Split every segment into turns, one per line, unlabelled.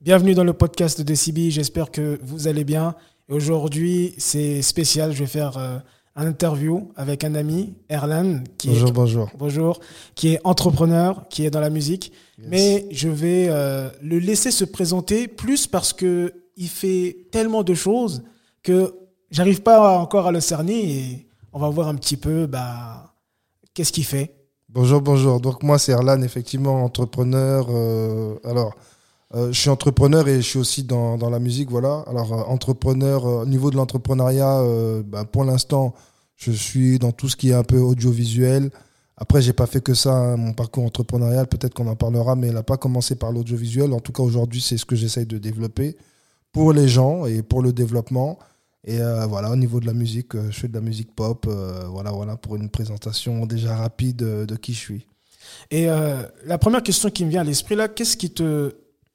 Bienvenue dans le podcast de Sibi. J'espère que vous allez bien. Aujourd'hui, c'est spécial. Je vais faire euh, un interview avec un ami, Erlan, qui
bonjour,
est
bonjour.
bonjour, qui est entrepreneur, qui est dans la musique. Mais je vais euh, le laisser se présenter plus parce que il fait tellement de choses que j'arrive pas encore à le cerner et on va voir un petit peu bah, qu'est-ce qu'il fait.
Bonjour, bonjour. Donc moi, c'est Erlan, effectivement, entrepreneur. euh, alors, euh, je suis entrepreneur et je suis aussi dans, la musique, voilà. Alors, euh, entrepreneur, euh, au niveau de l'entrepreneuriat, bah, pour l'instant, je suis dans tout ce qui est un peu audiovisuel. Après, j'ai pas fait que ça, hein, mon parcours entrepreneurial. Peut-être qu'on en parlera, mais il n'a pas commencé par l'audiovisuel. En tout cas, aujourd'hui, c'est ce que j'essaye de développer pour les gens et pour le développement. Et voilà, au niveau de la musique, je fais de la musique pop. voilà, voilà, pour une présentation déjà rapide de qui je suis.
Et la première question qui me vient à l'esprit là, qu'est-ce qui te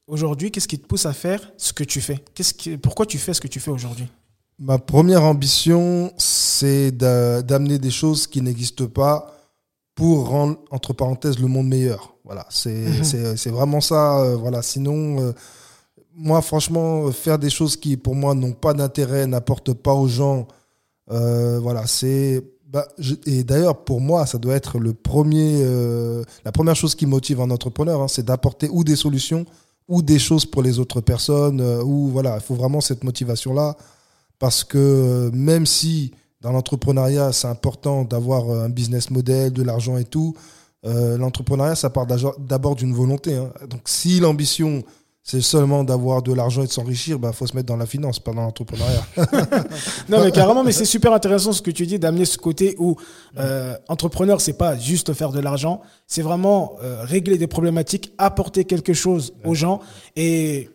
aujourd'hui, qu'est-ce qui te pousse à faire ce que tu fais? Qu'est-ce qui, pourquoi tu fais ce que tu fais aujourd'hui?
Ma première ambition, c'est d'a- d'amener des choses qui n'existent pas pour rendre, entre parenthèses, le monde meilleur. Voilà, c'est
Mhm.
c'est- c'est vraiment ça. euh, voilà, sinon, euh, moi, franchement, euh, faire des choses qui, pour moi, n'ont pas d'intérêt, n'apportent pas aux gens, euh, voilà, c'est. Bah, je- et d'ailleurs, pour moi, ça doit être le premier, la première chose qui motive un entrepreneur, hein, c'est d'apporter ou des solutions ou des choses pour les autres personnes. euh, ou voilà, il faut vraiment cette motivation-là parce que euh, même si dans l'entrepreneuriat, c'est important d'avoir euh, un business model, de l'argent et tout, l'entrepreneuriat, ça part d'abord d'une volonté. hein. Donc si l'ambition, c'est seulement d'avoir de l'argent et de s'enrichir, il bah, faut se mettre dans la finance, pas dans l'entrepreneuriat.
Non, mais carrément, mais c'est super intéressant ce que tu dis d'amener ce côté où euh, entrepreneur, c'est pas juste faire de l'argent, c'est vraiment euh, régler des problématiques, apporter quelque chose aux gens. Et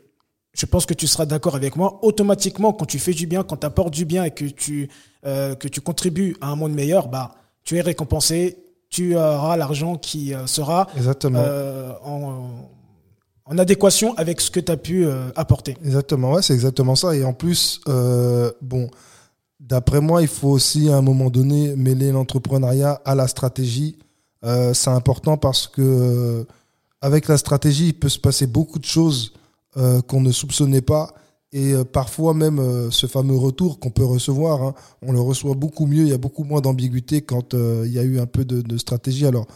je pense que tu seras d'accord avec moi. Automatiquement, quand tu fais du bien, quand tu apportes du bien et que tu euh, que tu contribues à un monde meilleur, bah tu es récompensé, tu auras l'argent qui euh, sera
Exactement.
euh, en, en adéquation avec ce que tu as pu euh, apporter.
Exactement, ouais, c'est exactement ça. Et en plus, euh, bon, d'après moi, il faut aussi à un moment donné mêler l'entrepreneuriat à la stratégie. Euh, c'est important parce que avec la stratégie, il peut se passer beaucoup de choses qu'on ne soupçonnait pas. Et parfois même ce fameux retour qu'on peut recevoir, hein, on le reçoit beaucoup mieux, il y a beaucoup moins d'ambiguïté quand il y a eu un peu de, de stratégie. Alors,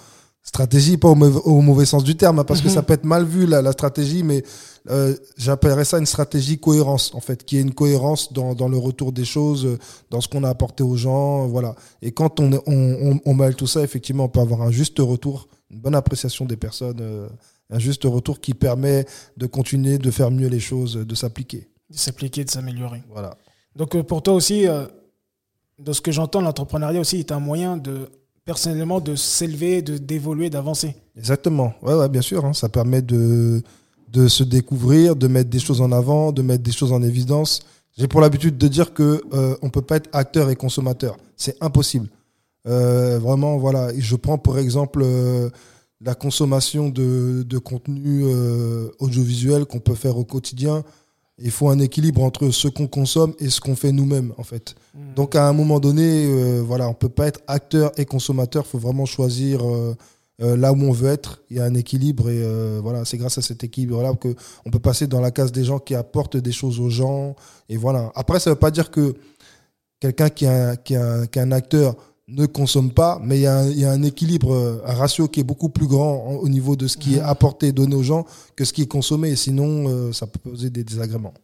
stratégie, pas au mauvais, au mauvais sens du terme, hein, parce que
Mhm.
ça peut être mal vu la, la stratégie, mais euh, j'appellerais ça une stratégie cohérence, en fait, qui est une cohérence dans, dans le retour des choses, dans ce qu'on a apporté aux gens, voilà. Et quand on, on, on, on mêle tout ça, effectivement, on peut avoir un juste retour, une bonne appréciation des personnes, euh, un juste retour qui permet de continuer de faire mieux les choses, de s'appliquer.
De s'appliquer, de s'améliorer.
Voilà.
Donc euh, pour toi aussi, euh, de ce que j'entends, l'entrepreneuriat aussi est un moyen de personnellement de s'élever, de d'évoluer, d'avancer.
Exactement. Ouais, bien sûr. hein. Ça permet de, de se découvrir, de mettre des choses en avant, de mettre des choses en évidence. J'ai pour l'habitude de dire que euh, on peut pas être acteur et consommateur. C'est impossible. Euh, vraiment, voilà. Je prends pour exemple euh, la consommation de, de contenu euh, audiovisuel qu'on peut faire au quotidien. Il faut un équilibre entre ce qu'on consomme et ce qu'on fait nous-mêmes, en fait. Donc à un moment donné, euh, voilà, on peut pas être acteur et consommateur. Il faut vraiment choisir euh, euh, là où on veut être. Il y a un équilibre et euh, voilà, c'est grâce à cet équilibre-là que on peut passer dans la case des gens qui apportent des choses aux gens. Et voilà. Après, ça veut pas dire que quelqu'un qui est un acteur ne consomme pas, mais il y, a un, il y a un équilibre, euh, un ratio qui est beaucoup plus grand au niveau de ce qui est apporté et donné aux gens que ce qui est consommé. Sinon, euh, ça peut poser des désagréments.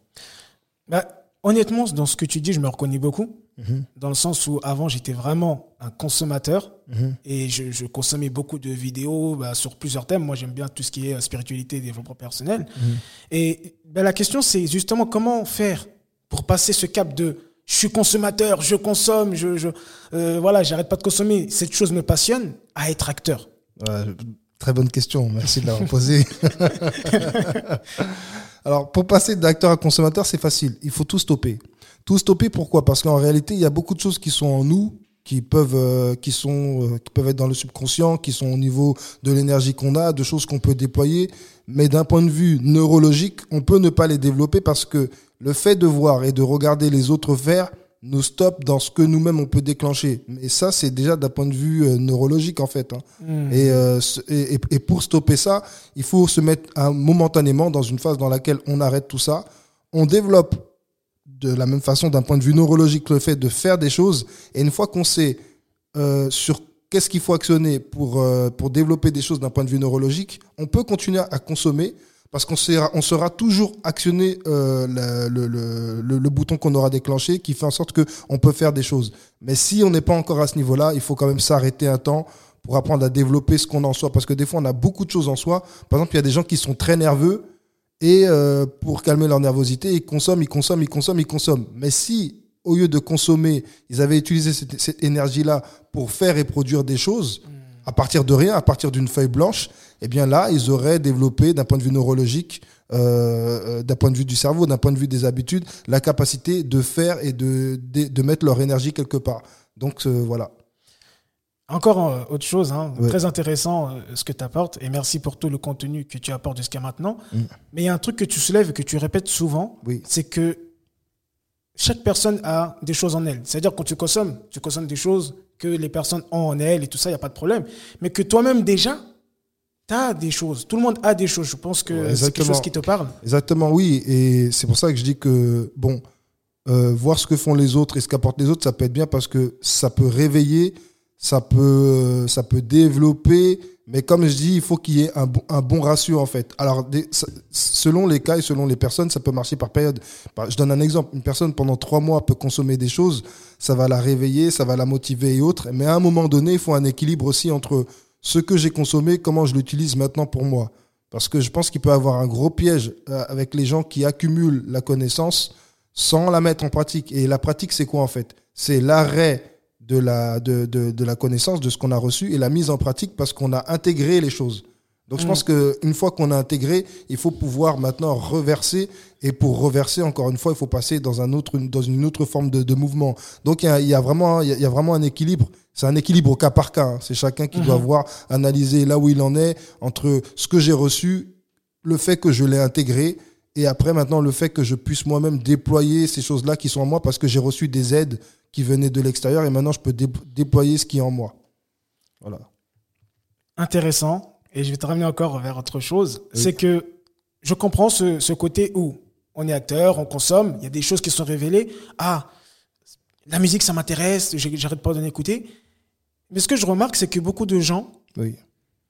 Bah, honnêtement, dans ce que tu dis, je me reconnais beaucoup,
Mhm,
dans le sens où avant j'étais vraiment un consommateur
mhm.
et je, je consommais beaucoup de vidéos bah, sur plusieurs thèmes. Moi, j'aime bien tout ce qui est euh, spiritualité et développement personnel.
Mhm.
Et bah, la question, c'est justement comment faire pour passer ce cap de je suis consommateur, je consomme, je, je euh, voilà, j'arrête pas de consommer. Cette chose me passionne à être acteur.
Très bonne question, merci de l'avoir posée. Alors, pour passer d'acteur à consommateur, c'est facile. Il faut tout stopper. Tout stopper, pourquoi? Parce qu'en réalité, il y a beaucoup de choses qui sont en nous, qui peuvent, euh, qui sont, euh, qui peuvent être dans le subconscient, qui sont au niveau de l'énergie qu'on a, de choses qu'on peut déployer. Mais d'un point de vue neurologique, on peut ne pas les développer parce que le fait de voir et de regarder les autres faire nous stoppe dans ce que nous-mêmes on peut déclencher. Et ça, c'est déjà d'un point de vue euh, neurologique en fait. hein.
Hmm.
Et, euh, et, et- pour stopper ça, il faut se mettre un- momentanément dans une phase dans laquelle on arrête tout ça. On développe de la même façon d'un point de vue neurologique le fait de faire des choses. Et une fois qu'on sait euh, sur qu'est-ce qu'il faut actionner pour, euh, pour développer des choses d'un point de vue neurologique, on peut continuer à consommer parce qu'on sera, on sera toujours actionner euh, le, le, le, le bouton qu'on aura déclenché qui fait en sorte qu'on peut faire des choses. Mais si on n'est pas encore à ce niveau-là, il faut quand même s'arrêter un temps pour apprendre à développer ce qu'on a en soi. Parce que des fois, on a beaucoup de choses en soi. Par exemple, il y a des gens qui sont très nerveux et euh, pour calmer leur nervosité, ils consomment, ils consomment, ils consomment, ils consomment. Mais si, au lieu de consommer, ils avaient utilisé cette, énergie-là pour faire et produire des choses, à partir de rien, à partir d'une feuille blanche, eh bien là, ils auraient développé, d'un point de vue neurologique, euh, euh, d'un point de vue du cerveau, d'un point de vue des habitudes, la capacité de faire et de, de, de mettre leur énergie quelque part. Donc euh, voilà.
Encore euh, autre chose, hein,
Ouais.
très intéressant euh, ce que tu apportes, et merci pour tout le contenu que tu apportes jusqu'à maintenant.
Mm.
Mais il y a un truc que tu soulèves et que tu répètes souvent,
Oui.
c'est que chaque personne a des choses en elle. C'est-à-dire quand tu consommes, tu consommes des choses que les personnes ont en elles et tout ça, il n'y a pas de problème. Mais que toi-même déjà, tu as des choses. Tout le monde a des choses. Je pense que
Ouais,
c'est quelque chose qui te parle.
Exactement, oui. Et c'est pour ça que je dis que, bon, euh, voir ce que font les autres et ce qu'apportent les autres, ça peut être bien parce que ça peut réveiller, ça peut, euh, ça peut développer. Mais comme je dis, il faut qu'il y ait un, bon- ratio, en fait. Alors, selon les cas et selon les personnes, ça peut marcher par période. Je donne un exemple. Une personne, pendant trois mois, peut consommer des choses. Ça va la réveiller, ça va la motiver et autres. Mais à un moment donné, il faut un équilibre aussi entre ce que j'ai consommé, comment je l'utilise maintenant pour moi. Parce que je pense qu'il peut avoir un gros piège euh, avec les gens qui accumulent la connaissance sans la mettre en pratique. Et la pratique, c'est quoi en fait? C'est l'arrêt de la, de, de, de la connaissance, de ce qu'on a reçu, et la mise en pratique parce qu'on a intégré les choses. Donc je
Mm.
pense qu'une fois qu'on a intégré, il faut pouvoir maintenant reverser. Et pour reverser, encore une fois, il faut passer dans, un autre, dans une autre forme de, de mouvement. Donc il y a, il y, a vraiment, il y a- vraiment un équilibre. C'est un équilibre au cas par cas. hein. C'est chacun qui doit
Mhm.
voir, analyser là où il en est entre ce que j'ai reçu, le fait que je l'ai intégré, et après maintenant le fait que je puisse moi-même déployer ces choses-là qui sont en moi parce que j'ai reçu des aides qui venaient de l'extérieur et maintenant je peux dé- déployer ce qui est en moi. Voilà.
intéressant, et je vais te ramener encore vers autre chose,
Oui.
c'est que je comprends ce, ce côté où on est acteur, on consomme, il y a des choses qui sont révélées. Ah, la musique, ça m'intéresse, j'arrête pas d'en écouter. Mais ce que je remarque, c'est que beaucoup de gens
Oui.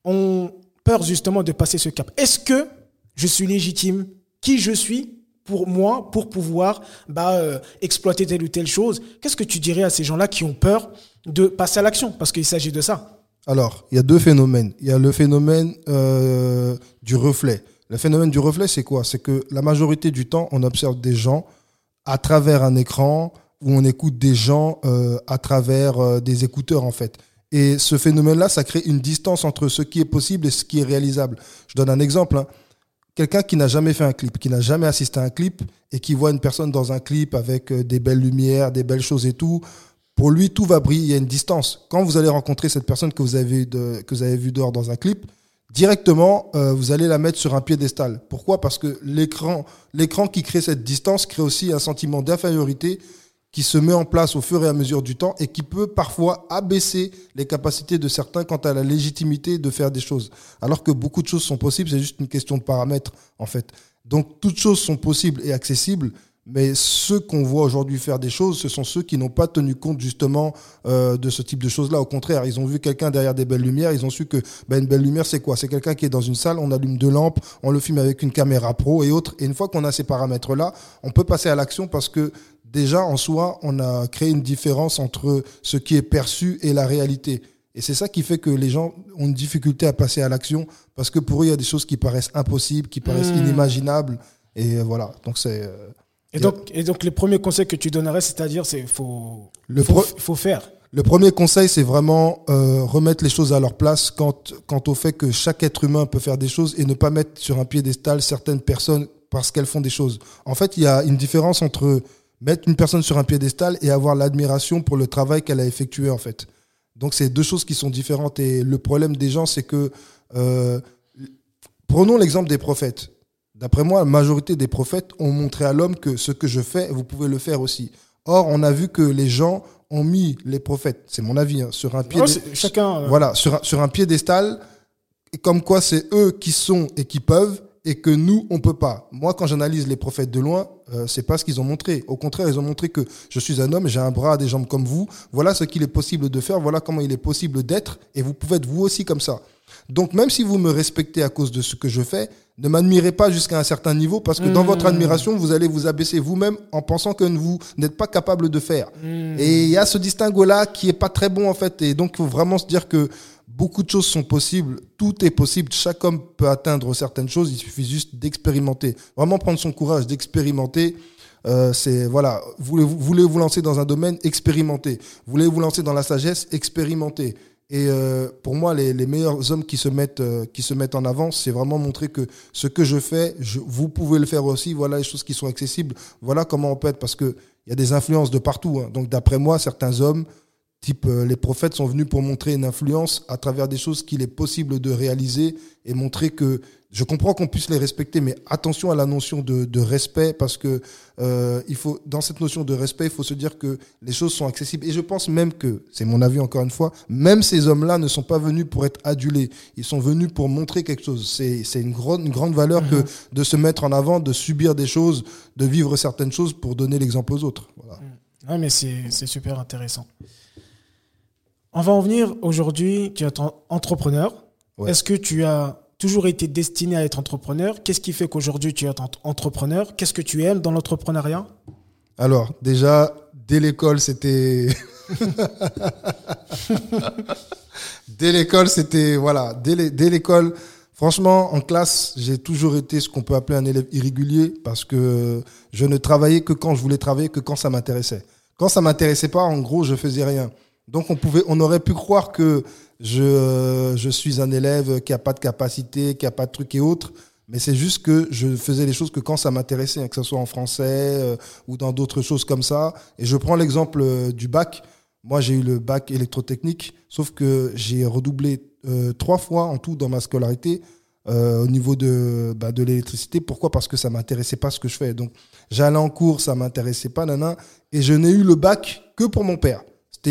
ont peur justement de passer ce cap. Est-ce que je suis légitime Qui je suis pour moi, pour pouvoir bah, euh, exploiter telle ou telle chose Qu'est-ce que tu dirais à ces gens-là qui ont peur de passer à l'action? Parce qu'il s'agit de ça.
Alors, il y a deux phénomènes. Il y a le phénomène euh, du reflet. Le phénomène du reflet, c'est quoi? C'est que la majorité du temps, on observe des gens à travers un écran où on écoute des gens euh, à travers des écouteurs, en fait. Et ce phénomène-là, ça crée une distance entre ce qui est possible et ce qui est réalisable. Je donne un exemple. hein. Quelqu'un qui n'a jamais fait un clip, qui n'a jamais assisté à un clip et qui voit une personne dans un clip avec euh, des belles lumières, des belles choses et tout, pour lui, tout va briller. Il y a une distance. Quand vous allez rencontrer cette personne que vous avez, vue dehors dans un clip, directement, euh, vous allez la mettre sur un piédestal. Pourquoi? Parce que l'écran qui crée cette distance crée aussi un sentiment d'infériorité qui se met en place au fur et à mesure du temps et qui peut parfois abaisser les capacités de certains quant à la légitimité de faire des choses. Alors que beaucoup de choses sont possibles, c'est juste une question de paramètres, en fait. Donc, toutes choses sont possibles et accessibles, mais ceux qu'on voit aujourd'hui faire des choses, ce sont ceux qui n'ont pas tenu compte justement euh, de ce type de choses-là. Au contraire, ils ont vu quelqu'un derrière des belles lumières, ils ont su que ben, une belle lumière, c'est quoi? C'est quelqu'un qui est dans une salle, on allume deux lampes, on le filme avec une caméra pro et autres. Et une fois qu'on a ces paramètres-là, on peut passer à l'action parce que déjà, en soi, on a créé une différence entre ce qui est perçu et la réalité. Et c'est ça qui fait que les gens ont une difficulté à passer à l'action parce que pour eux, il y a des choses qui paraissent impossibles, qui paraissent
Mmh.
inimaginables. Et voilà. Donc c'est. euh,
Et donc, et donc, les premiers conseils que tu donnerais, c'est-à-dire, c'est faut,
Le
faut, faire.
Le premier conseil, c'est vraiment euh, remettre les choses à leur place quant, quant au fait que chaque être humain peut faire des choses et ne pas mettre sur un piédestal certaines personnes parce qu'elles font des choses. En fait, il y a une différence entre mettre une personne sur un piédestal et avoir l'admiration pour le travail qu'elle a effectué, en fait. Donc, c'est deux choses qui sont différentes. Et le problème des gens, c'est que... euh, prenons l'exemple des prophètes. D'après moi, la majorité des prophètes ont montré à l'homme que ce que je fais, vous pouvez le faire aussi. Or, on a vu que les gens ont mis les prophètes, c'est mon avis, hein, sur un
Oh, c'est- chacun. euh,
voilà, sur un, sur un piédestal, comme quoi c'est eux qui sont et qui peuvent, et que nous, on peut pas. Moi, quand j'analyse les prophètes de loin, euh, c'est pas ce qu'ils ont montré. Au contraire, ils ont montré que je suis un homme, j'ai un bras, des jambes comme vous. Voilà ce qu'il est possible de faire, voilà comment il est possible d'être, et vous pouvez être vous aussi comme ça. Donc, même si vous me respectez à cause de ce que je fais, ne m'admirez pas jusqu'à un certain niveau, parce que dans
Mmh.
votre admiration, vous allez vous abaisser vous-même en pensant que vous n'êtes pas capable de faire.
hmm.
Et il y a ce distinguo-là qui est pas très bon en fait. Et donc il faut vraiment se dire que beaucoup de choses sont possibles. Tout est possible. Chaque homme peut atteindre certaines choses. Il suffit juste d'expérimenter. Vraiment prendre son courage d'expérimenter. Euh, c'est voilà. Voulez-vous voulez vous lancer dans un domaine, expérimentez. Voulez vous lancer dans la sagesse, expérimentez. Et euh, pour moi, les, meilleurs hommes qui se mettent euh, qui se mettent en avant, c'est vraiment montrer que ce que je fais, vous pouvez le faire aussi. Voilà les choses qui sont accessibles. Voilà comment on peut être parce que il y a des influences de partout. hein. Donc d'après moi, certains hommes, type euh, les prophètes, sont venus pour montrer une influence à travers des choses qu'il est possible de réaliser et montrer que je comprends qu'on puisse les respecter, mais attention à la notion de, de respect parce que euh, il faut dans cette notion de respect, il faut se dire que les choses sont accessibles. Et je pense même que, c'est mon avis encore une fois, même ces hommes-là ne sont pas venus pour être adulés. Ils sont venus pour montrer quelque chose. C'est c'est une grande une grande valeur que de se mettre en avant, de subir des choses, de vivre certaines choses pour donner l'exemple aux autres. Voilà.
Ouais, mais c'est c'est super intéressant. On va en venir aujourd'hui. Tu es en- entrepreneur.
Ouais.
Est-ce que tu as toujours été destiné à être entrepreneur? Qu'est-ce qui fait qu'aujourd'hui tu es en- entrepreneur? Qu'est-ce que tu aimes dans l'entrepreneuriat?
Alors, déjà, dès l'école, c'était. dès l'école, c'était. Voilà, dès l'école, franchement, en classe, j'ai toujours été ce qu'on peut appeler un élève irrégulier parce que je ne travaillais que quand je voulais travailler, que quand ça m'intéressait. Quand ça m'intéressait pas, en gros, je faisais rien. Donc, on, pouvait, on aurait pu croire que je, euh, je suis un élève qui a pas de capacité, qui a pas de trucs et autres. Mais c'est juste que je faisais les choses que quand ça m'intéressait, hein, que ce soit en français euh, ou dans d'autres choses comme ça. Et je prends l'exemple euh, du bac. Moi, j'ai eu le bac électrotechnique, sauf que j'ai redoublé trois fois en tout dans ma scolarité au niveau de, bah, de l'électricité. Pourquoi? Parce que ça m'intéressait pas ce que je fais. Donc, j'allais en cours, ça m'intéressait pas, nana. Et je n'ai eu le bac que pour mon père.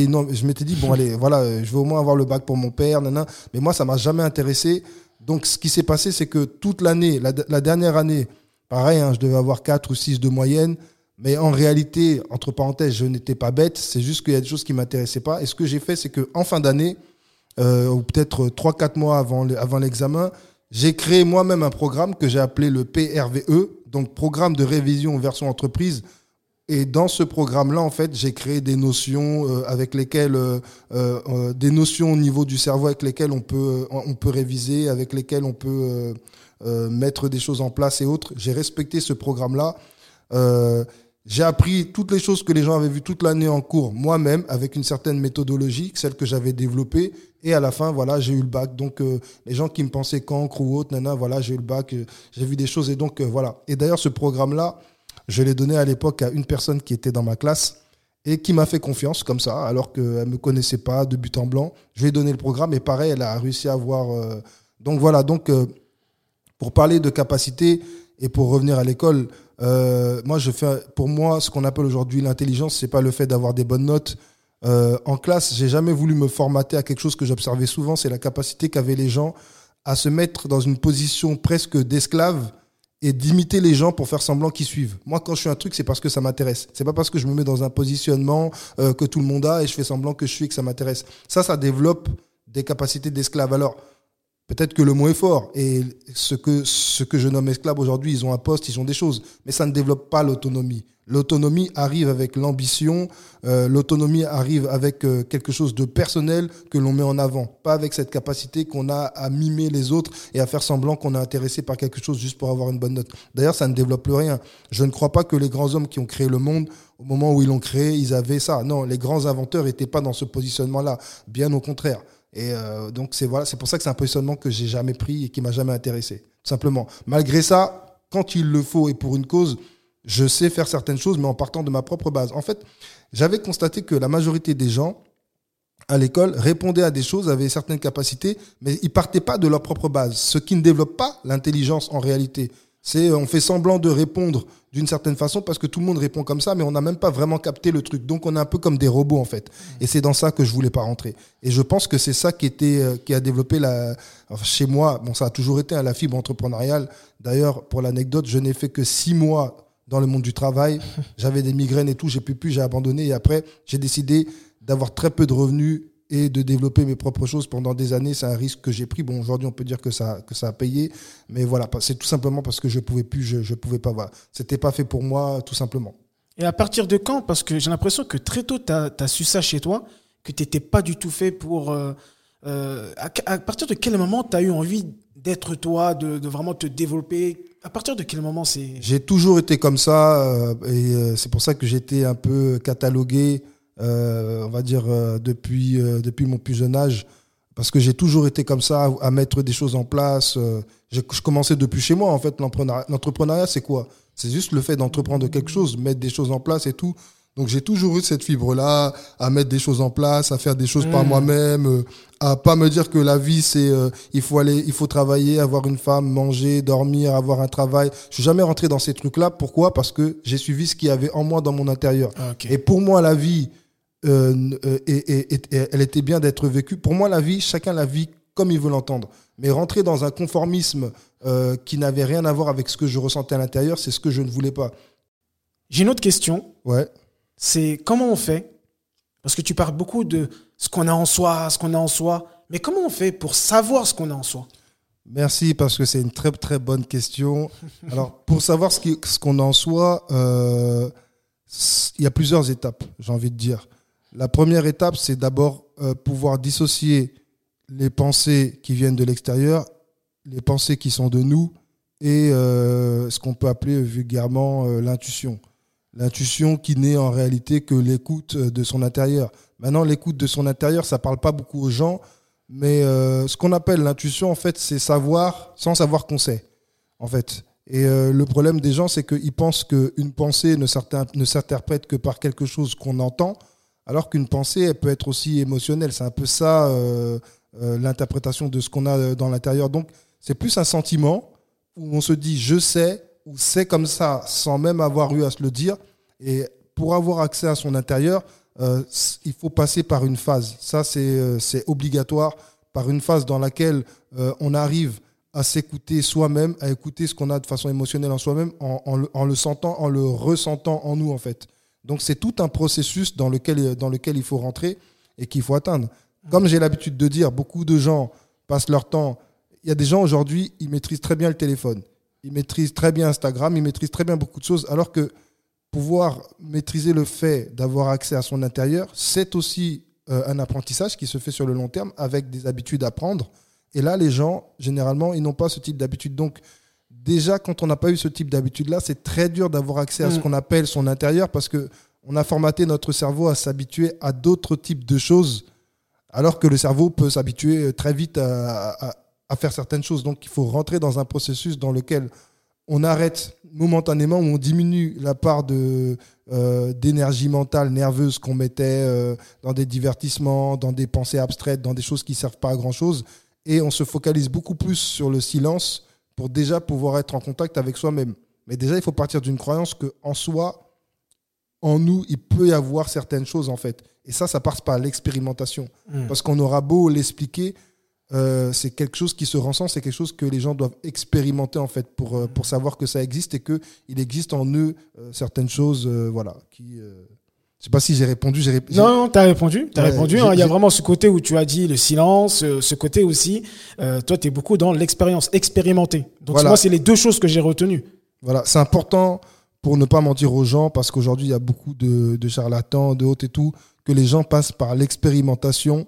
C'était. Je m'étais dit, bon, allez, voilà, euh, je vais au moins avoir le bac pour mon père, nana. Mais moi, ça m'a jamais intéressé. Donc, ce qui s'est passé, c'est que toute l'année, la, dernière année, pareil, hein, je devais avoir 4 ou 6 de moyenne. Mais en réalité, entre parenthèses, je n'étais pas bête. C'est juste qu'il y a des choses qui m'intéressaient pas. Et ce que j'ai fait, c'est que en fin d'année, euh, ou peut-être 3-4 mois avant l'examen, j'ai créé moi-même un programme que j'ai appelé le PRVE, donc Programme de révision version entreprise. Et dans ce programme-là, en fait, j'ai créé des notions euh, avec lesquelles, euh, euh, des notions au niveau du cerveau avec lesquelles on peut, on peut réviser, avec lesquelles on peut mettre des choses en place et autres. J'ai respecté ce programme-là. J'ai appris toutes les choses que les gens avaient vues toute l'année en cours moi-même avec une certaine méthodologie, celle que j'avais développée. Et à la fin, voilà, j'ai eu le bac. Donc, les gens qui me pensaient cancre ou autre, nana, voilà, j'ai eu le bac, j'ai vu des choses. Et donc, voilà. Et d'ailleurs, ce programme-là, je l'ai donné à l'époque à une personne qui était dans ma classe et qui m'a fait confiance comme ça, alors qu'elle ne me connaissait pas de but en blanc. Je lui ai donné le programme et pareil, elle a réussi à avoir. euh, Donc voilà, donc euh, pour parler de capacité et pour revenir à l'école, euh, moi je fais, pour moi, ce qu'on appelle aujourd'hui l'intelligence, c'est pas le fait d'avoir des bonnes notes. En classe, j'ai jamais voulu me formater à quelque chose que j'observais souvent, c'est la capacité qu'avaient les gens à se mettre dans une position presque d'esclave et d'imiter les gens pour faire semblant qu'ils suivent. Moi, quand je fais un truc, c'est parce que ça m'intéresse. C'est pas parce que je me mets dans un positionnement euh, que tout le monde a et je fais semblant que je suis et que ça m'intéresse. Ça, ça développe des capacités d'esclave. Alors, peut-être que le mot est fort et ce que ce que je nomme esclave aujourd'hui, ils ont un poste, ils ont des choses, mais ça ne développe pas l'autonomie. L'autonomie arrive avec l'ambition, euh, l'autonomie arrive avec euh, quelque chose de personnel que l'on met en avant, pas avec cette capacité qu'on a à mimer les autres et à faire semblant qu'on est intéressé par quelque chose juste pour avoir une bonne note. D'ailleurs, ça ne développe plus rien. Je ne crois pas que les grands hommes qui ont créé le monde, au moment où ils l'ont créé, ils avaient ça. Non, les grands inventeurs n'étaient pas dans ce positionnement-là, bien au contraire. Et euh, donc c'est voilà, pour ça que c'est un positionnement que j'ai jamais pris et qui m'a jamais intéressé, simplement. Malgré ça, quand il le faut et pour une cause, je sais faire certaines choses, mais en partant de ma propre base. En fait, j'avais constaté que la majorité des gens à l'école répondaient à des choses, avaient certaines capacités, mais ils partaient pas de leur propre base. Ce qui ne développe pas l'intelligence en réalité. C'est on fait semblant de répondre d'une certaine façon parce que tout le monde répond comme ça, mais on n'a même pas vraiment capté le truc. Donc on est un peu comme des robots en fait. Et c'est dans ça que je voulais pas rentrer. Et je pense que c'est ça qui était euh, qui a développé la enfin, chez moi. Bon, ça a toujours été à la fibre entrepreneuriale. D'ailleurs, pour l'anecdote, je n'ai fait que six mois dans le monde du travail. J'avais des migraines et tout, j'ai pu plus, j'ai abandonné. Et après, j'ai décidé d'avoir très peu de revenus et de développer mes propres choses pendant des années. C'est un risque que j'ai pris. Bon, aujourd'hui, on peut dire que ça, que ça a payé. Mais voilà, c'est tout simplement parce que je pouvais plus, je, je pouvais pas. Voilà. C'était pas fait pour moi, tout simplement.
Et à partir de quand? Parce que j'ai l'impression que très tôt, tu as, su ça chez toi, que tu n'étais pas du tout fait pour. Euh, euh, à, partir de quel moment tu as eu envie d'être toi, de, de, vraiment te développer? À partir de quel moment c'est?
J'ai toujours été comme ça, euh, et euh, c'est pour ça que j'étais un peu catalogué on va dire, euh, depuis, euh, depuis mon plus jeune âge. Parce que j'ai toujours été comme ça, à, mettre des choses en place. je commençais depuis chez moi, en fait. L'entrepreneuriat, c'est quoi? C'est juste le fait d'entreprendre quelque chose, mettre des choses en place et tout. Donc j'ai toujours eu cette fibre-là, à mettre des choses en place, à faire des choses par mmh. moi-même, à pas me dire que la vie c'est il faut aller, il faut travailler, avoir une femme, manger, dormir, avoir un travail. Je suis jamais rentré dans ces trucs-là. Pourquoi? Parce que j'ai suivi ce qu'il y avait en moi dans mon intérieur. Et pour moi la vie, euh, euh, et, elle était bien d'être vécue. Pour moi, la vie, chacun la vit comme il veut l'entendre. Mais rentrer dans un conformisme euh, qui n'avait rien à voir avec ce que je ressentais à l'intérieur, c'est ce que je ne voulais pas.
J'ai une autre question.
Ouais.
C'est comment on fait Parce que tu parles beaucoup de ce qu'on a en soi, ce qu'on a en soi. Mais comment on fait pour savoir ce qu'on a en soi?
Merci, parce que c'est une très très bonne question. Alors, pour savoir ce qu'on ce a en soi, il y a plusieurs étapes, j'ai envie de dire. La première étape, c'est d'abord euh, pouvoir dissocier les pensées qui viennent de l'extérieur, les pensées qui sont de nous, et euh, ce qu'on peut appeler vulgairement euh, l'intuition. L'intuition qui n'est en réalité que l'écoute de son intérieur. Maintenant, l'écoute de son intérieur, ça parle pas beaucoup aux gens, mais ce qu'on appelle l'intuition, en fait, c'est savoir sans savoir qu'on sait, en fait. Et le problème des gens, c'est qu'ils pensent qu'une pensée ne s'interprète que par quelque chose qu'on entend, alors qu'une pensée, elle peut être aussi émotionnelle. C'est un peu ça euh, euh, l'interprétation de ce qu'on a euh, dans l'intérieur. Donc, c'est plus un sentiment où on se dit je sais ou c'est comme ça sans même avoir eu à se le dire. Et pour avoir accès à son intérieur, il faut passer par une phase. Ça, c'est obligatoire, par une phase dans laquelle on arrive à s'écouter soi-même, à écouter ce qu'on a de façon émotionnelle en soi-même, en, le sentant, en le ressentant en nous, en fait. Donc c'est tout un processus dans lequel, dans lequel il faut rentrer et qu'il faut atteindre. Comme j'ai l'habitude de dire, beaucoup de gens passent leur temps. Il y a des gens aujourd'hui, ils maîtrisent très bien le téléphone, ils maîtrisent très bien Instagram, ils maîtrisent très bien beaucoup de choses, alors que pouvoir maîtriser le fait d'avoir accès à son intérieur, c'est aussi euh, un apprentissage qui se fait sur le long terme avec des habitudes à prendre. Et là, les gens, généralement, ils n'ont pas ce type d'habitude. Donc, déjà, quand on n'a pas eu ce type d'habitude-là, c'est très dur d'avoir accès à ce mm. qu'on appelle son intérieur parce que on a formaté notre cerveau à s'habituer à d'autres types de choses, alors que le cerveau peut s'habituer très vite à, faire certaines choses. Donc, il faut rentrer dans un processus dans lequel on arrête momentanément, on diminue la part de euh, d'énergie mentale, nerveuse qu'on mettait euh, dans des divertissements, dans des pensées abstraites, dans des choses qui servent pas à grand chose, et on se focalise beaucoup plus sur le silence pour déjà pouvoir être en contact avec soi-même. Mais déjà, il faut partir d'une croyance que en soi, en nous, il peut y avoir certaines choses en fait. Et ça, ça passe par l'expérimentation. Hmm. Parce qu'on aura beau l'expliquer, euh, c'est quelque chose qui se ressent, c'est quelque chose que les gens doivent expérimenter en fait pour, euh, pour savoir que ça existe et qu'il existe en eux euh, certaines choses voilà, qui, je sais pas si j'ai répondu. J'ai
Non, non, t'as répondu. T'as répondu. Hein. Il y a vraiment ce côté où tu as dit le silence, euh, ce côté aussi. Euh, toi, tu es beaucoup dans l'expérience, expérimenter. Donc moi, c'est les deux choses que j'ai retenues.
Voilà, c'est important pour ne pas mentir aux gens parce qu'aujourd'hui, il y a beaucoup de, de charlatans, de hautes et tout, que les gens passent par l'expérimentation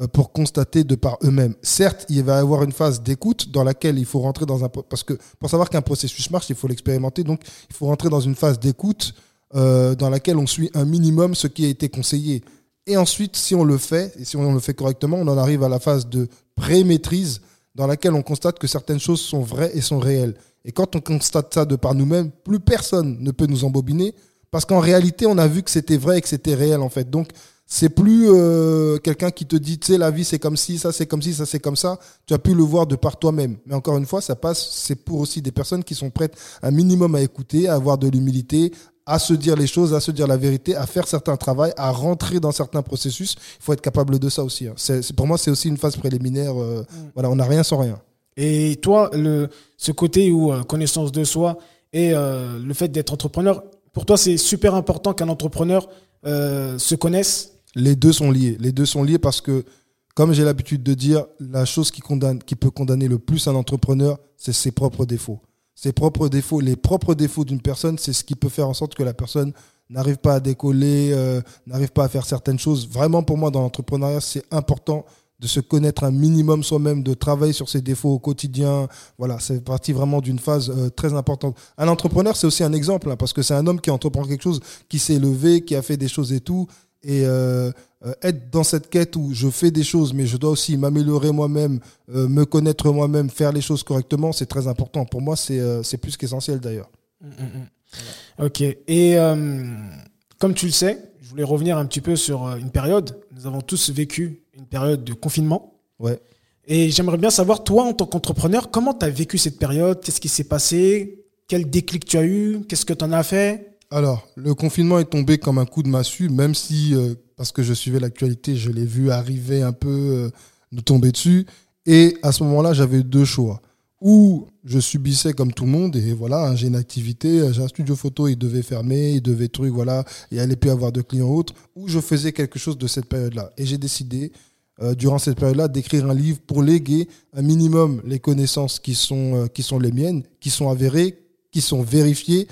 euh, pour constater de par eux-mêmes. Certes, il va y avoir une phase d'écoute dans laquelle il faut rentrer dans un parce que pour savoir qu'un processus marche, il faut l'expérimenter. Donc, il faut rentrer dans une phase d'écoute euh, dans laquelle on suit un minimum ce qui a été conseillé. Et ensuite, si on le fait, et si on le fait correctement, on en arrive à la phase de pré-maîtrise, dans laquelle on constate que certaines choses sont vraies et sont réelles. Et quand on constate ça de par nous-mêmes, plus personne ne peut nous embobiner, parce qu'en réalité, on a vu que c'était vrai et que c'était réel, en fait. Donc, C'est plus euh, quelqu'un qui te dit, tu sais, la vie c'est comme ci, ça c'est comme ci, ça c'est comme ça. Tu as pu le voir de par toi-même. Mais encore une fois, ça passe, c'est pour aussi des personnes qui sont prêtes un minimum à écouter, à avoir de l'humilité, à se dire les choses, à se dire la vérité, à faire certains travaux, à rentrer dans certains processus. Il faut être capable de ça aussi. hein. C'est, pour moi, c'est aussi une phase préliminaire. euh, Voilà, on n'a rien sans rien.
Et toi, le, ce côté où euh, connaissance de soi et euh, le fait d'être entrepreneur, pour toi, c'est super important qu'un entrepreneur se connaisse?
Les deux sont liés. Les deux sont liés parce que, comme j'ai l'habitude de dire, la chose qui, condamne, qui peut condamner le plus un entrepreneur, c'est ses propres défauts. Ses propres défauts, les propres défauts d'une personne, c'est ce qui peut faire en sorte que la personne n'arrive pas à décoller, euh, n'arrive pas à faire certaines choses. Vraiment, pour moi, dans l'entrepreneuriat, c'est important de se connaître un minimum soi-même, de travailler sur ses défauts au quotidien. Voilà, c'est partie vraiment d'une phase euh, très importante. Un entrepreneur, c'est aussi un exemple, hein, parce que c'est un homme qui entreprend quelque chose, qui s'est levé, qui a fait des choses et tout. Et euh, être dans cette quête où je fais des choses, mais je dois aussi m'améliorer moi-même, euh, me connaître moi-même, faire les choses correctement, c'est très important. Pour moi, c'est euh, plus qu'essentiel d'ailleurs.
Ok. Et euh, comme tu le sais, je voulais revenir un petit peu sur euh, une période. Nous avons tous vécu une période de confinement.
Ouais.
Et j'aimerais bien savoir, toi, en tant qu'entrepreneur, comment tu as vécu cette période? Qu'est-ce qui s'est passé? Quel déclic tu as eu? Qu'est-ce que tu en as fait?
Alors, le confinement est tombé comme un coup de massue, même si, euh, parce que je suivais l'actualité, je l'ai vu arriver un peu, euh, nous tomber dessus. Et à ce moment-là, j'avais deux choix. Ou je subissais comme tout le monde, et voilà, hein, j'ai une activité, j'ai un studio photo, il devait fermer, il devait truc, voilà, et allait plus avoir de clients autres, ou je faisais quelque chose de cette période-là. Et j'ai décidé, euh, durant cette période-là, d'écrire un livre pour léguer un minimum les connaissances qui sont, euh, qui sont les miennes, qui sont avérées, qui sont vérifiées,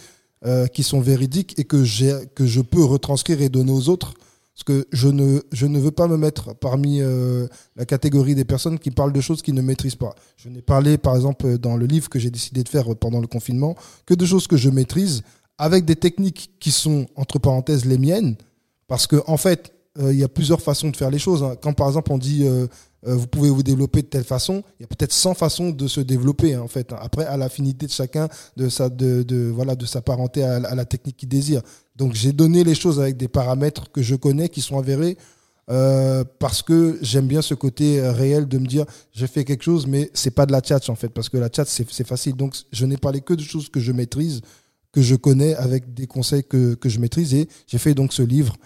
qui sont véridiques et que, que je peux retranscrire et donner aux autres. Parce que je ne, je ne veux pas me mettre parmi euh, la catégorie des personnes qui parlent de choses qu'ils ne maîtrisent pas. Je n'ai parlé, par exemple, dans le livre que j'ai décidé de faire pendant le confinement, que de choses que je maîtrise, avec des techniques qui sont, entre parenthèses, les miennes. Parce que en fait, euh, il y a plusieurs façons de faire les choses. hein. Quand, par exemple, on dit euh, euh, vous pouvez vous développer de telle façon, il y a peut-être 100 façons de se développer, hein, en fait. Après, à l'affinité de chacun, de, de, voilà, de s'apparenter à, la technique qu'il désire. Donc, j'ai donné les choses avec des paramètres que je connais, qui sont avérés, euh, parce que j'aime bien ce côté euh, réel de me dire j'ai fait quelque chose, mais c'est pas de la tchatch, en fait, parce que la tchatch, c'est facile. Donc, je n'ai parlé que de choses que je maîtrise, que je connais, avec des conseils que, que je maîtrise. Et j'ai fait donc ce livre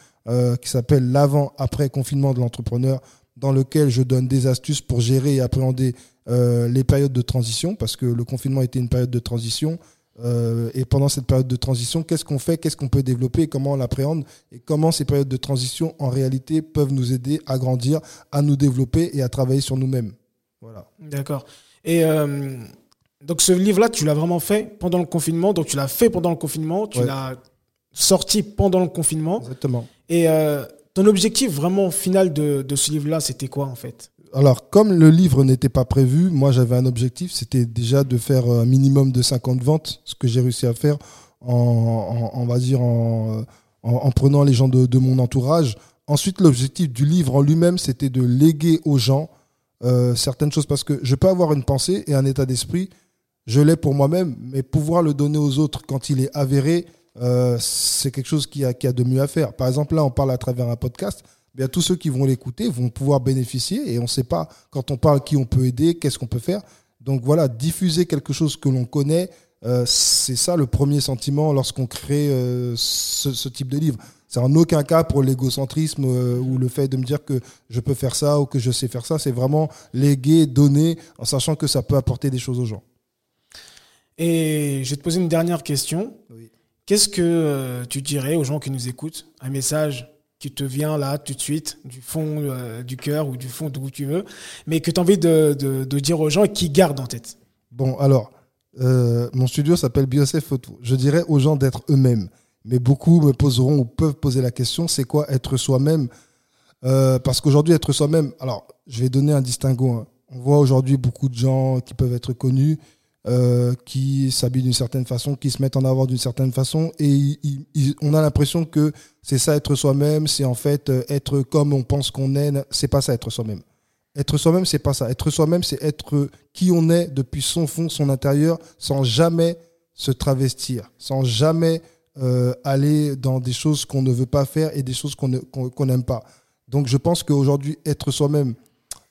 qui s'appelle L'avant-après confinement de l'entrepreneur, dans lequel je donne des astuces pour gérer et appréhender euh, les périodes de transition, parce que le confinement était une période de transition. Euh, et pendant cette période de transition, qu'est-ce qu'on fait, qu'est-ce qu'on peut développer, comment on l'appréhende, et comment ces périodes de transition, en réalité, peuvent nous aider à grandir, à nous développer et à travailler sur nous-mêmes. Voilà.
D'accord. Et euh, donc ce livre-là, tu l'as vraiment fait pendant le confinement. Donc tu l'as fait pendant le confinement, tu
Ouais.
l'as sorti pendant le confinement.
Exactement.
Et euh, ton objectif vraiment final de, ce livre-là, c'était quoi en fait?
Alors, comme le livre n'était pas prévu, moi j'avais un objectif, c'était déjà de faire un minimum de 50 ventes, ce que j'ai réussi à faire en, en- on va dire en, en, en prenant les gens de, de mon entourage. Ensuite, l'objectif du livre en lui-même, c'était de léguer aux gens euh, certaines choses parce que je peux avoir une pensée et un état d'esprit, je l'ai pour moi-même, mais pouvoir le donner aux autres quand il est avéré, euh, c'est quelque chose qui a, qui a de mieux à faire. Par exemple, là, on parle à travers un podcast. Bien, tous ceux qui vont l'écouter vont pouvoir bénéficier et on ne sait pas quand on parle qui on peut aider, qu'est-ce qu'on peut faire. Donc voilà, diffuser quelque chose que l'on connaît, euh, c'est ça le premier sentiment lorsqu'on crée euh, ce, ce type de livre. C'est en aucun cas pour l'égocentrisme euh, ou le fait de me dire que je peux faire ça ou que je sais faire ça. C'est vraiment léguer, donner, en sachant que ça peut apporter des choses aux gens.
Et je vais te poser une dernière question.
Oui.
Qu'est-ce que euh, tu dirais aux gens qui nous écoutent? Un message qui te vient là tout de suite, du fond euh, du cœur ou du fond d'où tu veux, mais que tu as envie de, dire aux gens et qui gardent en tête?
Bon, alors, euh, mon studio s'appelle Photo. Je dirais aux gens d'être eux-mêmes. Mais beaucoup me poseront ou peuvent poser la question, c'est quoi être soi-même? Parce qu'aujourd'hui, être soi-même, alors, je vais donner un distinguo. hein. On voit aujourd'hui beaucoup de gens qui peuvent être connus, euh, qui s'habillent d'une certaine façon, qui se mettent en avant d'une certaine façon, et on a l'impression que c'est ça être soi-même, c'est en fait euh, être comme on pense qu'on est. C'est pas ça être soi-même. Être soi-même, c'est pas ça. Être soi-même, c'est être qui on est depuis son fond, son intérieur, sans jamais se travestir, sans jamais euh, aller dans des choses qu'on ne veut pas faire et des choses qu'on n'aime pas. Donc je pense qu'aujourd'hui, être soi-même,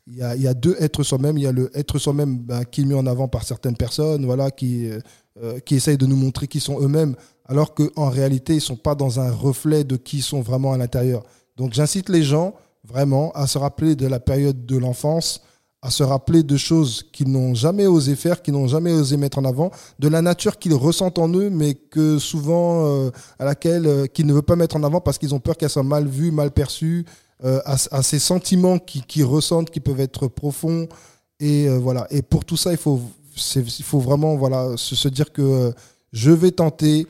il y a, deux être soi-même. Il y a le être soi-même ben, qui est mis en avant par certaines personnes, voilà, qui, euh, euh, qui essayent de nous montrer qui sont eux-mêmes, alors qu'en réalité, ils ne sont pas dans un reflet de qui ils sont vraiment à l'intérieur. Donc j'incite les gens vraiment à se rappeler de la période de l'enfance, à se rappeler de choses qu'ils n'ont jamais osé faire, qu'ils n'ont jamais osé mettre en avant, de la nature qu'ils ressentent en eux, mais que souvent euh, à laquelle euh, qu'ils ne veulent pas mettre en avant parce qu'ils ont peur qu'elle soit mal vue, mal perçue, euh, à, ces sentiments qui- ressentent, qui peuvent être profonds. Et euh, voilà. Et pour tout ça, il faut, il faut vraiment voilà se, dire que euh, je vais tenter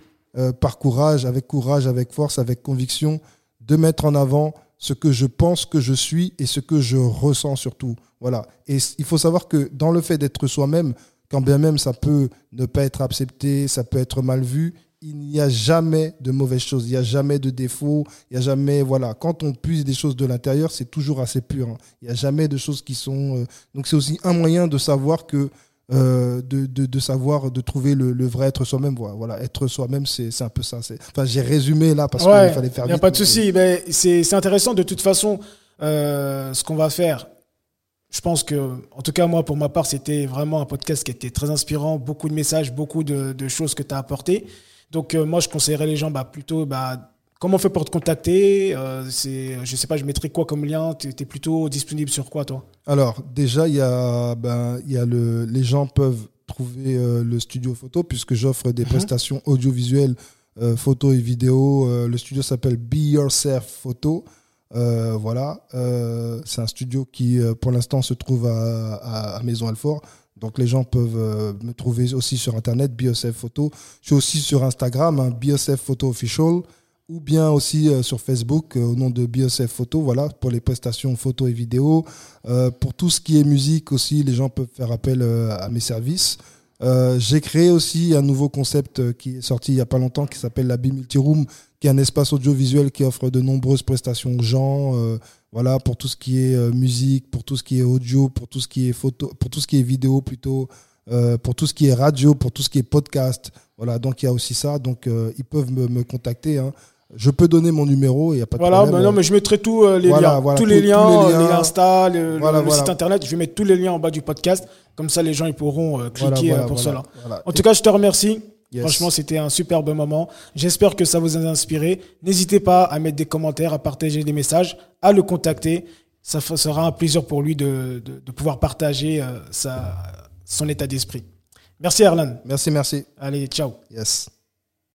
par courage, avec courage, avec force, avec conviction, de mettre en avant ce que je pense que je suis et ce que je ressens surtout. Voilà. Et il faut savoir que dans le fait d'être soi-même, quand bien même ça peut ne pas être accepté, ça peut être mal vu, il n'y a jamais de mauvaises choses, il n'y a jamais de défauts, il n'y a jamais, voilà, quand on puise des choses de l'intérieur, c'est toujours assez pur. hein. Il n'y a jamais de choses qui sont... euh, donc c'est aussi un moyen de savoir que, euh, de, de, de savoir, de trouver le, le vrai être soi-même. Voilà, être soi-même, c'est un peu ça. Enfin, j'ai résumé là parce
Ouais,
qu'il fallait faire
Il n'y a pas de
mais-
souci. Ben, c'est c'est intéressant. De toute façon, euh, ce qu'on va faire, je pense que, en tout cas, moi, pour ma part, c'était vraiment un podcast qui était très inspirant. Beaucoup de messages, beaucoup de, de choses que tu as apportées. Donc, euh, moi, je conseillerais les gens bah, plutôt bah, comment on fait pour te contacter. Euh, c'est, je sais pas, je mettrais quoi comme lien. Tu es plutôt disponible sur quoi, toi?
Alors, déjà, il y a, ben, y a le, les gens peuvent trouver euh, le studio photo puisque j'offre des
Mhm.
prestations audiovisuelles, euh, photo et vidéo. Euh, le studio s'appelle Be Yourself Photo. Voilà, c'est un studio qui, pour l'instant, se trouve à, à, à Maison Alfort. Donc, les gens peuvent euh, me trouver aussi sur Internet, BioSF Photo. Je suis aussi sur Instagram, hein, BioSF Photo Official, ou bien aussi euh, sur Facebook euh, au nom de BioSF Photo, voilà, pour les prestations photo et vidéo. Pour tout ce qui est musique aussi, les gens peuvent faire appel à mes services. Euh, J'ai créé aussi un nouveau concept euh, qui est sorti il n'y a pas longtemps qui s'appelle la B Multiroom, qui est un espace audiovisuel qui offre de nombreuses prestations aux gens. euh, voilà, pour tout ce qui est musique, pour tout ce qui est audio, pour tout ce qui est photo, pour tout ce qui est vidéo plutôt, euh, pour tout ce qui est radio, pour tout ce qui est podcast. Voilà, donc il y a aussi ça. Donc ils peuvent me, me contacter. hein. Je peux donner mon numéro, il n'y a pas de
Voilà,
problème.
bah non, mais je mettrai tous euh, les
Voilà,
liens.
voilà,
tous,
tous-
les
tous
liens,
les liens.
les Insta, le, site internet. Je vais mettre tous les liens en bas du podcast. Comme ça, les gens ils pourront euh, cliquer
Voilà,
euh,
voilà,
pour
voilà,
cela. En tout cas, je te remercie.
Yes.
Franchement, c'était un superbe moment. J'espère que ça vous a inspiré. N'hésitez pas à mettre des commentaires, à partager des messages, à le contacter. Ça sera un plaisir pour lui de, de- de pouvoir partager euh, sa, son état d'esprit. Merci Erlan.
Merci, merci.
Allez, ciao.
Yes.